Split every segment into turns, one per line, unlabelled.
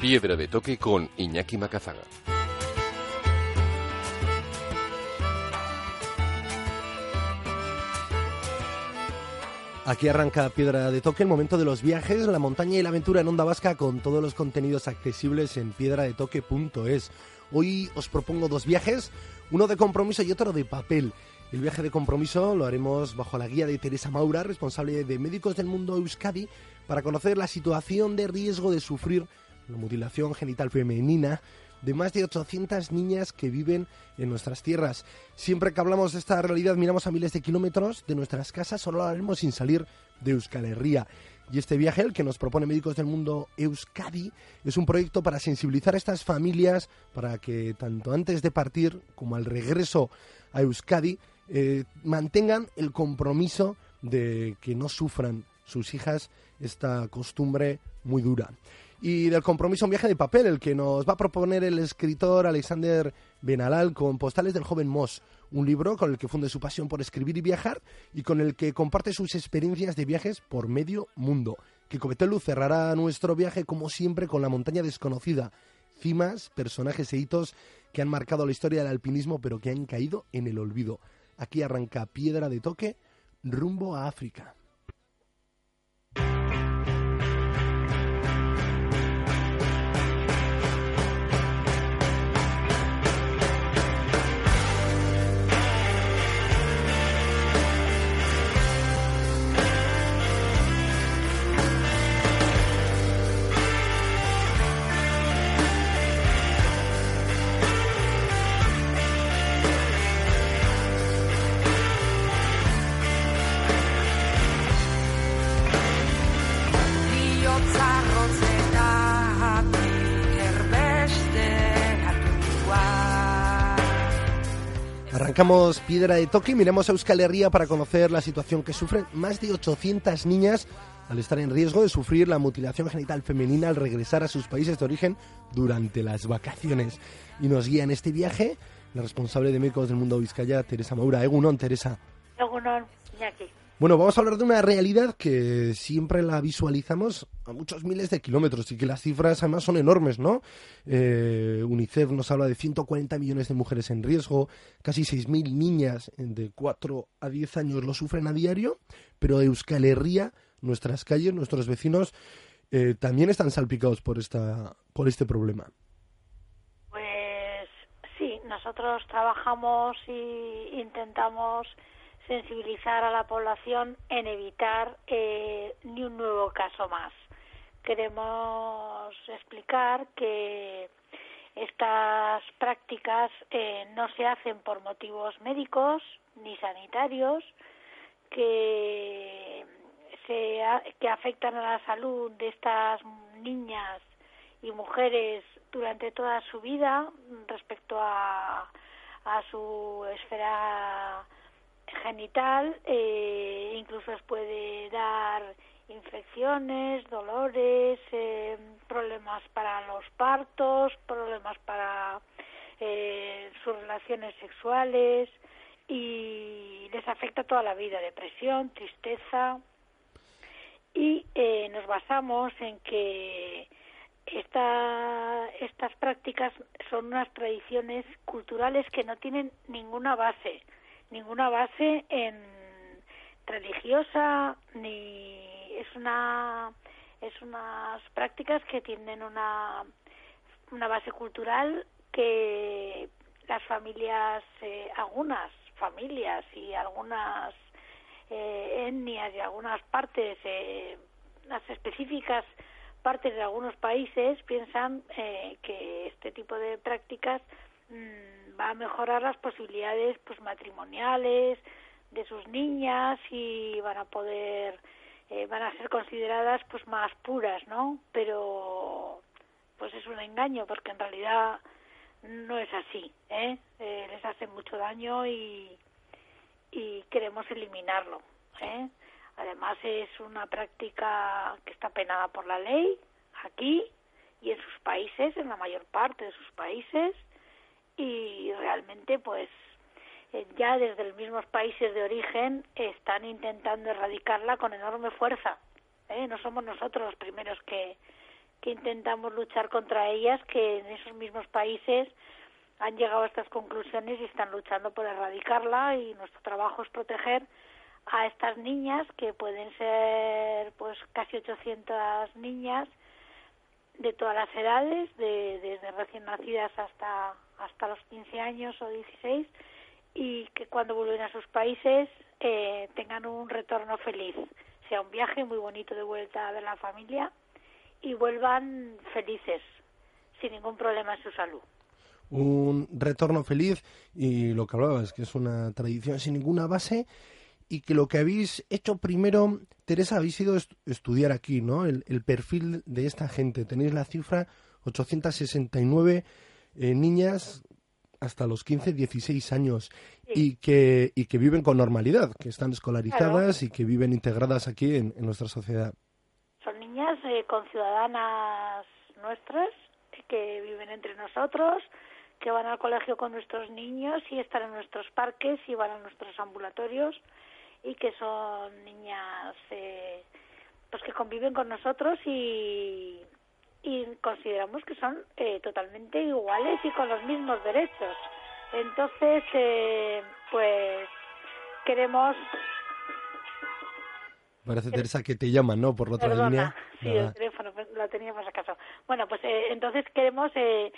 Piedra de toque con Iñaki Macazaga.
Aquí arranca Piedra de Toque, el momento de los viajes, la montaña y la aventura en Onda Vasca con todos los contenidos accesibles en piedradetoque.es. Hoy os propongo dos viajes, uno de compromiso y otro de papel. El viaje de compromiso lo haremos bajo la guía de Teresa Maura, responsable de Médicos del Mundo Euskadi, para conocer la situación de riesgo de sufrir la mutilación genital femenina de más de 800 niñas que viven en nuestras tierras. Siempre que hablamos de esta realidad miramos a miles de kilómetros de nuestras casas, solo lo haremos sin salir de Euskal Herria. Y este viaje, el que nos propone Médicos del Mundo Euskadi, es un proyecto para sensibilizar a estas familias para que tanto antes de partir como al regreso a Euskadi eh, mantengan el compromiso de que no sufran sus hijas esta costumbre muy dura y del compromiso un viaje de papel, el que nos va a proponer el escritor Alexander Benalal con Postales del joven Moss, un libro con el que funde su pasión por escribir y viajar y con el que comparte sus experiencias de viajes por medio mundo. Que Betelu cerrará nuestro viaje como siempre con la montaña desconocida, cimas, personajes e hitos que han marcado la historia del alpinismo pero que han caído en el olvido. Aquí arranca Piedra de Toque rumbo a África. Arrancamos piedra de toque y miramos a Euskal Herria para conocer la situación que sufren más de 800 niñas al estar en riesgo de sufrir la mutilación genital femenina al regresar a sus países de origen durante las vacaciones. Y nos guía en este viaje la responsable de Médicos del Mundo Vizcaya, Teresa Maura. Egunon, Teresa.
Egunon, Iñaki.
Bueno, vamos a hablar de una realidad que siempre la visualizamos a muchos miles de kilómetros y que las cifras además son enormes, ¿no? Eh, UNICEF nos habla de 140 millones de mujeres en riesgo, casi 6.000 niñas de 4 a 10 años lo sufren a diario, pero Euskal Herria, nuestras calles, nuestros vecinos, eh, también están salpicados por, esta, por este problema.
Pues sí, nosotros trabajamos y intentamos sensibilizar a la población en evitar eh, ni un nuevo caso más. Queremos explicar que estas prácticas eh, no se hacen por motivos médicos ni sanitarios, que, se, que afectan a la salud de estas niñas y mujeres durante toda su vida respecto a, a su esfera genital, eh, incluso puede dar infecciones, dolores, eh, problemas para los partos, problemas para eh, sus relaciones sexuales y les afecta toda la vida, depresión, tristeza. Y eh, nos basamos en que esta, estas prácticas son unas tradiciones culturales que no tienen ninguna base ninguna base en religiosa ni es una es unas prácticas que tienen una una base cultural que las familias eh, algunas familias y algunas eh, etnias y algunas partes eh, las específicas partes de algunos países piensan eh, que este tipo de prácticas mm, va a mejorar las posibilidades pues matrimoniales de sus niñas y van a poder eh, van a ser consideradas pues más puras no pero pues es un engaño porque en realidad no es así ¿eh? eh les hace mucho daño y y queremos eliminarlo ¿eh? además es una práctica que está penada por la ley aquí y en sus países en la mayor parte de sus países y realmente pues eh, ya desde los mismos países de origen están intentando erradicarla con enorme fuerza. ¿eh? No somos nosotros los primeros que, que intentamos luchar contra ellas, que en esos mismos países han llegado a estas conclusiones y están luchando por erradicarla y nuestro trabajo es proteger a estas niñas que pueden ser pues casi 800 niñas de todas las edades, de, desde recién nacidas hasta, hasta los 15 años o 16, y que cuando vuelven a sus países eh, tengan un retorno feliz, sea un viaje muy bonito de vuelta a ver la familia y vuelvan felices, sin ningún problema en su salud.
Un retorno feliz y lo que hablabas, que es una tradición sin ninguna base y que lo que habéis hecho primero, Teresa, habéis ido a estudiar aquí, ¿no? El, perfil de esta gente. Tenéis la cifra 869 eh, niñas hasta los 15, 16 años y, que, y que viven con normalidad, que están escolarizadas y que viven integradas aquí en, nuestra sociedad.
Son niñas eh, con ciudadanas nuestras que viven entre nosotros, que van al colegio con nuestros niños y están en nuestros parques y van a nuestros ambulatorios y que son niñas eh, pues que conviven con nosotros y, y consideramos que son eh, totalmente iguales y con los mismos derechos. Entonces, eh, pues queremos
Parece, Teresa, que te llaman, ¿no? Por la otra línea.
Sí, el teléfono, pues, lo teníamos acaso. Bueno, pues eh, entonces queremos eh,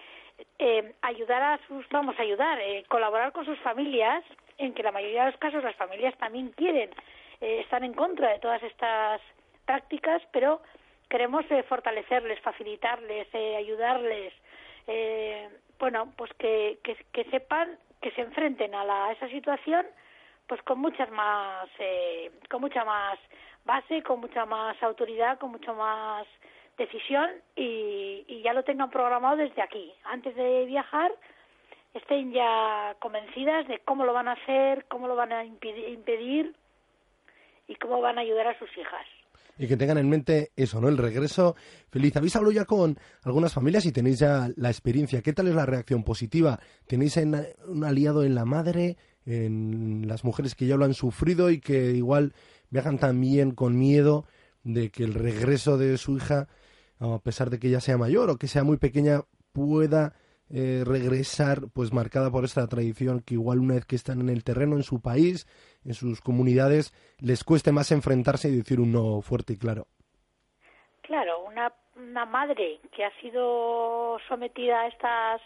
eh, ayudar a sus, vamos a ayudar, eh, colaborar con sus familias, en que la mayoría de los casos las familias también quieren, eh, están en contra de todas estas prácticas, pero queremos eh, fortalecerles, facilitarles, eh, ayudarles, eh, bueno, pues que, que, sepan, que se enfrenten a, la, esa situación, pues con muchas más, eh, con mucha más base, con mucha más autoridad, con mucho más decisión y, y ya lo tengan programado desde aquí. Antes de viajar, estén ya convencidas de cómo lo van a hacer, cómo lo van a impedir y cómo van a ayudar a sus hijas
y que tengan en mente eso, ¿no? El regreso feliz. Habéis hablado ya con algunas familias y tenéis ya la experiencia. ¿Qué tal es la reacción positiva? ¿Tenéis un aliado en la madre, en las mujeres que ya lo han sufrido y que igual viajan también con miedo de que el regreso de su hija, a pesar de que ya sea mayor o que sea muy pequeña, pueda eh, regresar pues marcada por esta tradición que igual una vez que están en el terreno, en su país, en sus comunidades, les cueste más enfrentarse y decir un no fuerte y claro.
Claro, una, una madre que ha sido sometida a estas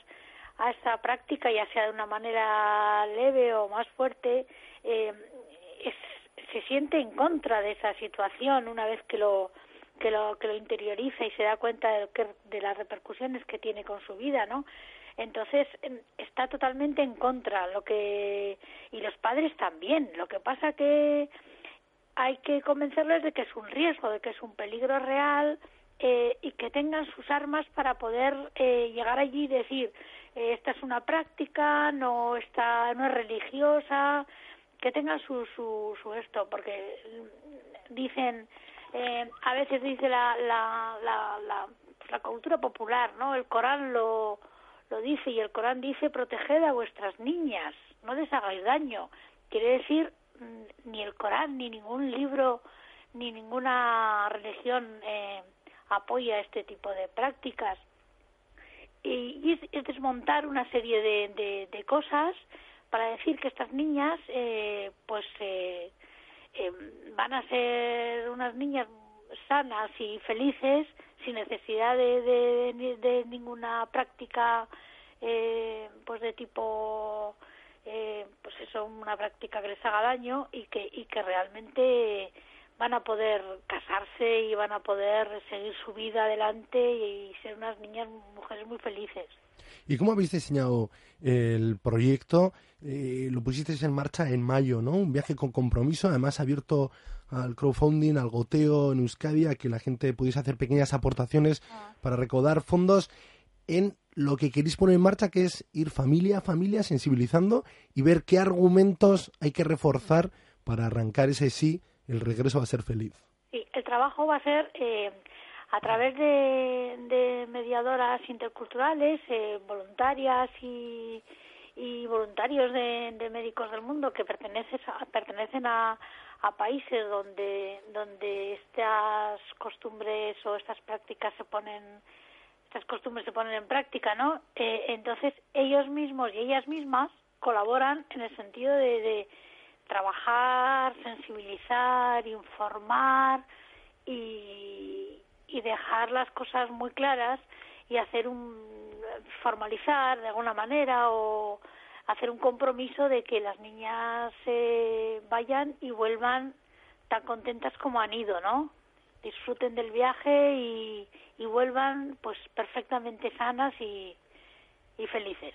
a esta práctica, ya sea de una manera leve o más fuerte, eh, se siente en contra de esa situación una vez que lo que lo que lo interioriza y se da cuenta de, que, de las repercusiones que tiene con su vida, ¿no? Entonces em, está totalmente en contra lo que y los padres también. Lo que pasa que hay que convencerles de que es un riesgo, de que es un peligro real eh, y que tengan sus armas para poder eh, llegar allí y decir eh, esta es una práctica, no está, no es religiosa, que tengan su su, su esto, porque mm, dicen eh, a veces dice la la, la, la, la cultura popular, ¿no? El Corán lo lo dice y el Corán dice proteged a vuestras niñas, no les hagáis daño. Quiere decir mm, ni el Corán ni ningún libro ni ninguna religión eh, apoya este tipo de prácticas y, es, desmontar una serie de, de, cosas para decir que estas niñas eh, pues eh, van a ser unas niñas sanas y felices sin necesidad de, de, ninguna práctica eh, pues de tipo eh, pues eso una práctica que les haga daño y que y que realmente van a poder casarse y van a poder seguir su vida adelante y ser unas niñas mujeres muy felices
¿Y cómo habéis diseñado el proyecto? Eh, lo pusisteis en marcha en mayo, ¿no? Un viaje con compromiso, además abierto al crowdfunding, al goteo en Euskadi, a que la gente pudiese hacer pequeñas aportaciones
Ah.
para recaudar fondos en lo que queréis poner en marcha, que es ir familia a familia sensibilizando y ver qué argumentos hay que reforzar para arrancar ese sí, el regreso va a ser feliz.
Sí, el trabajo va a ser eh, a través de, de mediadoras interculturales, eh, voluntarias y, y voluntarios de, de médicos del mundo que pertenecen a, pertenecen a, a países donde donde estas costumbres o estas prácticas se ponen estas costumbres se ponen en práctica, ¿no? Eh, entonces ellos mismos y ellas mismas colaboran en el sentido de, de trabajar, sensibilizar, informar y, y dejar las cosas muy claras y hacer un formalizar de alguna manera o hacer un compromiso de que las niñas eh, vayan y vuelvan tan contentas como han ido, ¿no? Disfruten del viaje y, y vuelvan pues perfectamente sanas y, y felices.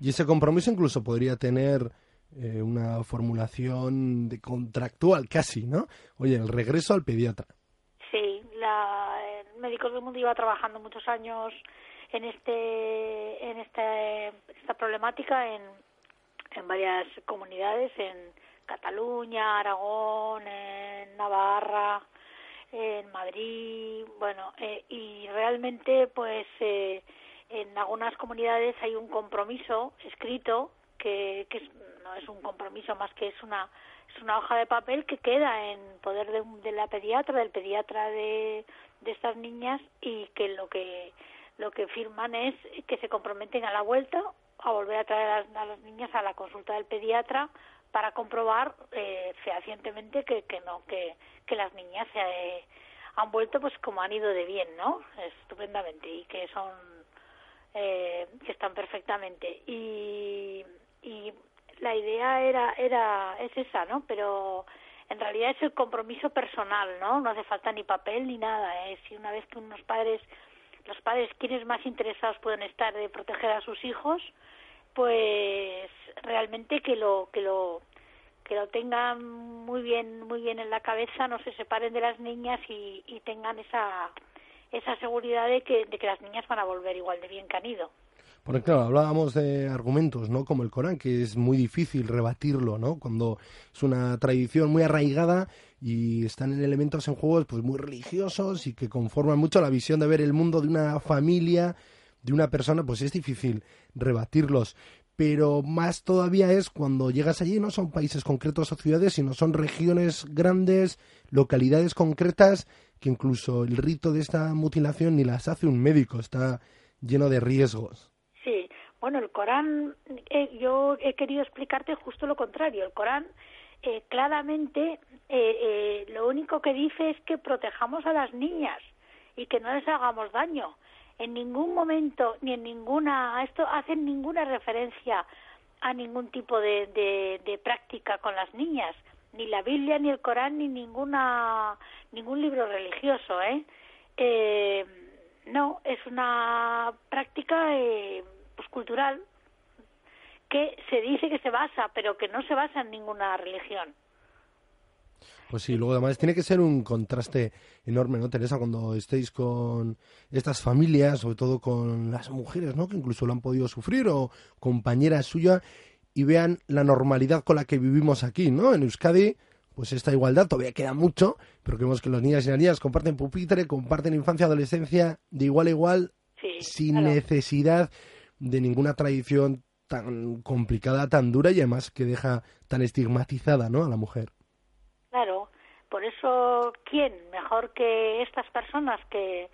Y ese compromiso incluso podría tener eh, una formulación de contractual casi, ¿no? Oye, el regreso al pediatra.
Sí, la, Médicos del Mundo lleva trabajando muchos años en este en este, esta problemática en, en varias comunidades, en Cataluña, Aragón, en Navarra, en Madrid, bueno, eh, y realmente pues eh, en algunas comunidades hay un compromiso escrito que, que es, no es un compromiso más que es una es una hoja de papel que queda en poder de, de la pediatra del pediatra de, de estas niñas y que lo que lo que firman es que se comprometen a la vuelta a volver a traer a las, niñas a la consulta del pediatra para comprobar eh, fehacientemente que, que no que, que las niñas se eh, han vuelto pues como han ido de bien no estupendamente y que son eh, que están perfectamente. Y, y la idea era era es esa no pero en realidad es el compromiso personal no no hace falta ni papel ni nada ¿eh? si una vez que unos padres los padres quienes más interesados pueden estar de proteger a sus hijos pues realmente que lo que lo que lo tengan muy bien muy bien en la cabeza no se separen de las niñas y, y tengan esa esa seguridad de que, de que las niñas van a volver igual de bien que han ido.
Porque claro, hablábamos de argumentos, ¿no? Como el Corán, que es muy difícil rebatirlo, ¿no? Cuando es una tradición muy arraigada y están en elementos en juegos pues muy religiosos y que conforman mucho la visión de ver el mundo de una familia, de una persona, pues es difícil rebatirlos. Pero más todavía es cuando llegas allí, no son países concretos o ciudades, sino son regiones grandes, localidades concretas, que incluso el rito de esta mutilación ni las hace un médico, está lleno de riesgos.
Bueno, el Corán, eh, yo he querido explicarte justo lo contrario. El Corán eh, claramente eh, eh, lo único que dice es que protejamos a las niñas y que no les hagamos daño. En ningún momento ni en ninguna, esto hacen ninguna referencia a ningún tipo de, de, de práctica con las niñas, ni la Biblia, ni el Corán, ni ninguna ningún libro religioso, ¿eh? eh no, es una práctica eh, pues cultural que se dice que se basa, pero que no se basa en ninguna religión.
Pues sí, luego además tiene que ser un contraste enorme, ¿no, Teresa? Cuando estéis con estas familias, sobre todo con las mujeres, ¿no? Que incluso lo han podido sufrir o compañeras suyas y vean la normalidad con la que vivimos aquí, ¿no? En Euskadi, pues esta igualdad todavía queda mucho, pero creemos que los niños y las niñas comparten pupitre, comparten infancia, adolescencia de igual a igual,
Sí,
sin
claro.
necesidad de ninguna tradición tan complicada, tan dura y además que deja tan estigmatizada, ¿no? A la mujer.
Claro, por eso, ¿quién mejor que estas personas que,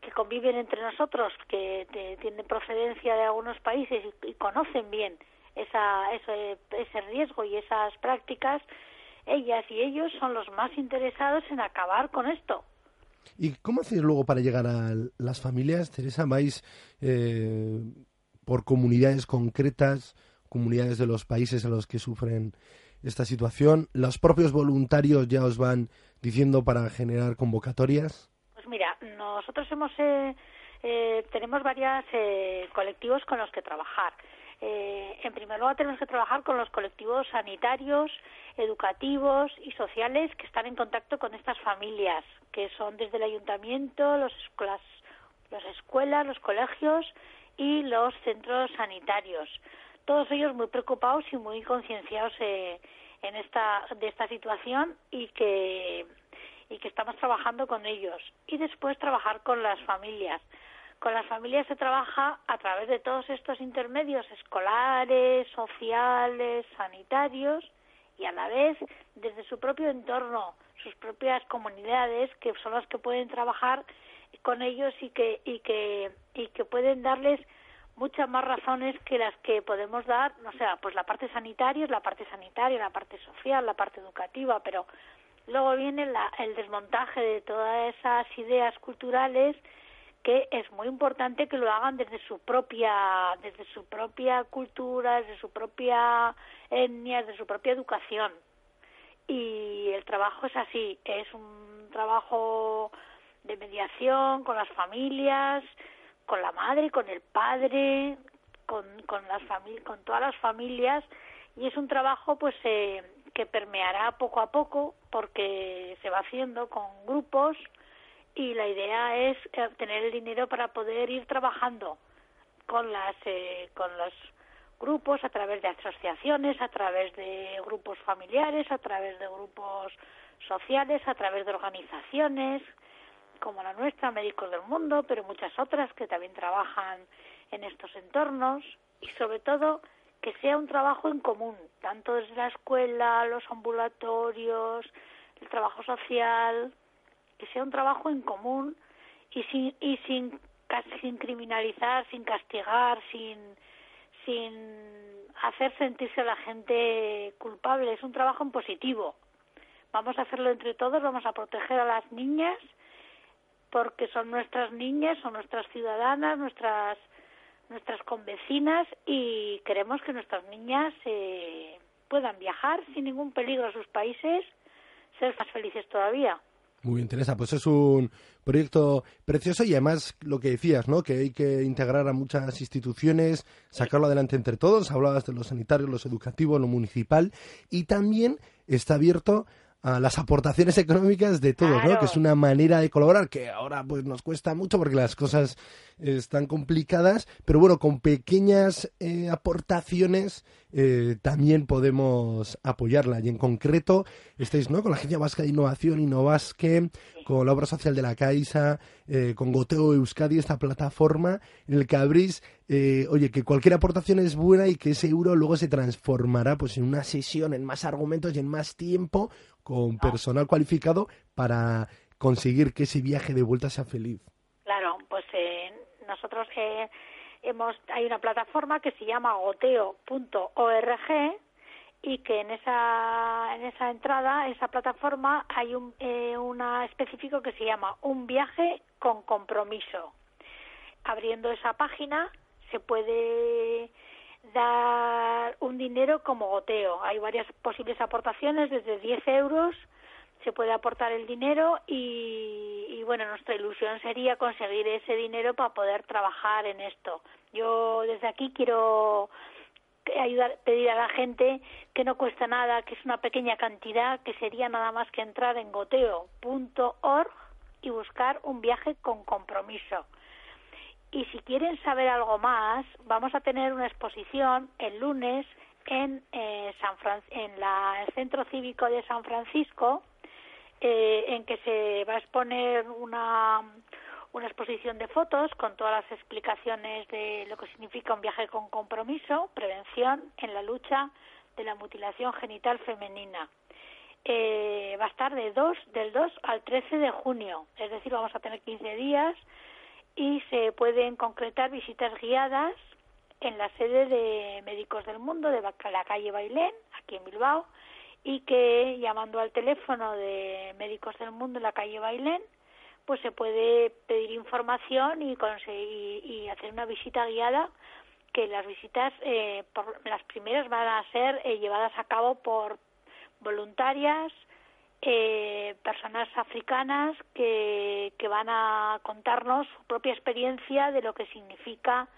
que conviven entre nosotros, que te- tienen procedencia de algunos países y, y conocen bien esa, ese, ese riesgo y esas prácticas, ellas y ellos son los más interesados en acabar con esto.
¿Y cómo hacéis luego para llegar a las familias, Teresa? ¿Vais eh, por comunidades concretas, comunidades de los países a los que sufren esta situación? ¿Los propios voluntarios ya os van diciendo para generar convocatorias?
Pues mira, nosotros hemos eh, eh, tenemos varios eh, colectivos con los que trabajar. Eh, en primer lugar, tenemos que trabajar con los colectivos sanitarios, educativos y sociales que están en contacto con estas familias, que son desde el ayuntamiento, los, las escuelas, los colegios y los centros sanitarios. Todos ellos muy preocupados y muy concienciados eh, en esta, de esta situación y que, y que estamos trabajando con ellos. Y después trabajar con las familias. Con las familias se trabaja a través de todos estos intermedios escolares, sociales, sanitarios y a la vez desde su propio entorno, sus propias comunidades que son las que pueden trabajar con ellos y que y que y que pueden darles muchas más razones que las que podemos dar, no sea, pues la parte sanitaria es la parte sanitaria, la parte social, la parte educativa, pero luego viene la, el desmontaje de todas esas ideas culturales que es muy importante que lo hagan desde su propia desde su propia cultura, desde su propia etnia, desde su propia educación. Y el trabajo es así, es un trabajo de mediación con las familias, con la madre, con el padre, con, con las con todas las familias y es un trabajo pues eh, que permeará poco a poco porque se va haciendo con grupos y la idea es obtener el dinero para poder ir trabajando con las eh, con los grupos a través de asociaciones, a través de grupos familiares, a través de grupos sociales, a través de organizaciones como la nuestra, Médicos del Mundo, pero muchas otras que también trabajan en estos entornos y sobre todo que sea un trabajo en común, tanto desde la escuela, los ambulatorios, el trabajo social, que sea un trabajo en común y sin y sin sin criminalizar, sin castigar, sin sin hacer sentirse a la gente culpable, es un trabajo en positivo. Vamos a hacerlo entre todos, vamos a proteger a las niñas porque son nuestras niñas, son nuestras ciudadanas, nuestras nuestras convecinas y queremos que nuestras niñas eh, puedan viajar sin ningún peligro a sus países, ser más felices todavía.
Muy bien, Teresa, pues es un proyecto precioso y además lo que decías, ¿no? Que hay que integrar a muchas instituciones, sacarlo adelante entre todos. Hablabas de los sanitarios, los educativos, lo municipal y también está abierto a las aportaciones económicas de todos, ¿no? Que es una manera de colaborar que ahora pues nos cuesta mucho porque las cosas están complicadas, pero bueno, con pequeñas eh, aportaciones eh, también podemos apoyarla. Y en concreto estáis, ¿no? Con la Agencia Vasca de Innovación, Innovasque, con la obra social de la Caixa, eh, con Goteo Euskadi, esta plataforma en el que abrís, oye, que cualquier aportación es buena y que ese euro luego se transformará pues en una sesión, en más argumentos y en más tiempo con personal cualificado para conseguir que ese viaje de vuelta sea feliz.
Claro, pues eh, nosotros eh, hemos hay una plataforma que se llama goteo.org y que en esa en esa entrada, esa plataforma hay un eh, una específico que se llama un viaje con compromiso. Abriendo esa página se puede dar un dinero como goteo. Hay varias posibles aportaciones, desde 10 euros se puede aportar el dinero y, y, bueno, nuestra ilusión sería conseguir ese dinero para poder trabajar en esto. Yo desde aquí quiero pedir a la gente que no cuesta nada, que es una pequeña cantidad, que sería nada más que entrar en goteo.org y buscar un viaje con compromiso. Y si quieren saber algo más, vamos a tener una exposición el lunes en, eh, San en la, el Centro Cívico de San Francisco, eh, en que se va a exponer una, una exposición de fotos con todas las explicaciones de lo que significa un viaje con compromiso, prevención en la lucha de la mutilación genital femenina. Eh, va a estar de 2, del 2 al 13 de junio, es decir, vamos a tener 15 días y se pueden concretar visitas guiadas en la sede de Médicos del Mundo de la calle Bailén, aquí en Bilbao, y que llamando al teléfono de Médicos del Mundo en la calle Bailén, pues se puede pedir información y conseguir hacer una visita guiada que las visitas eh, por, las primeras van a ser eh, llevadas a cabo por voluntarias eh, personas africanas que, que van a contarnos su propia experiencia de lo que significa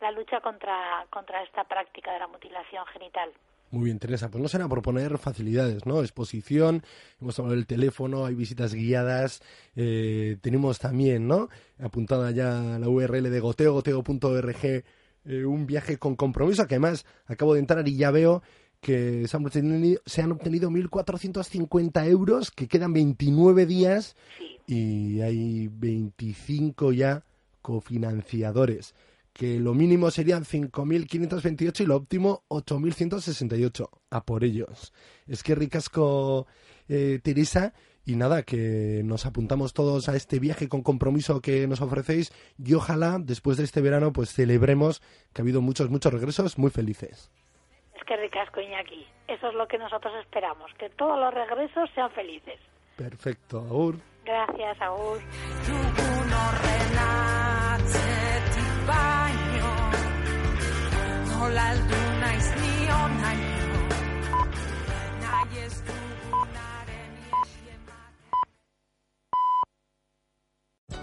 la lucha contra, contra esta práctica de la mutilación genital.
Muy bien, Teresa. Pues no será por poner facilidades, ¿no? Exposición, hemos hablado del teléfono, hay visitas guiadas, eh, tenemos también, ¿no? Apuntada ya la URL de goteo, goteo.org, eh, un viaje con compromiso, que además acabo de entrar y ya veo que se han obtenido, se han obtenido 1.450 euros, que quedan 29 días y hay 25 ya cofinanciadores que lo mínimo serían 5.528 y lo óptimo 8.168. A por ellos. Es que ricasco, eh, Teresa. Y nada, que nos apuntamos todos a este viaje con compromiso que nos ofrecéis y ojalá después de este verano pues celebremos que ha habido muchos, muchos regresos muy felices.
Que ricasco, Iñaki. Eso es lo que nosotros esperamos, que todos los regresos sean felices.
Perfecto, Aur.
Gracias, Aur.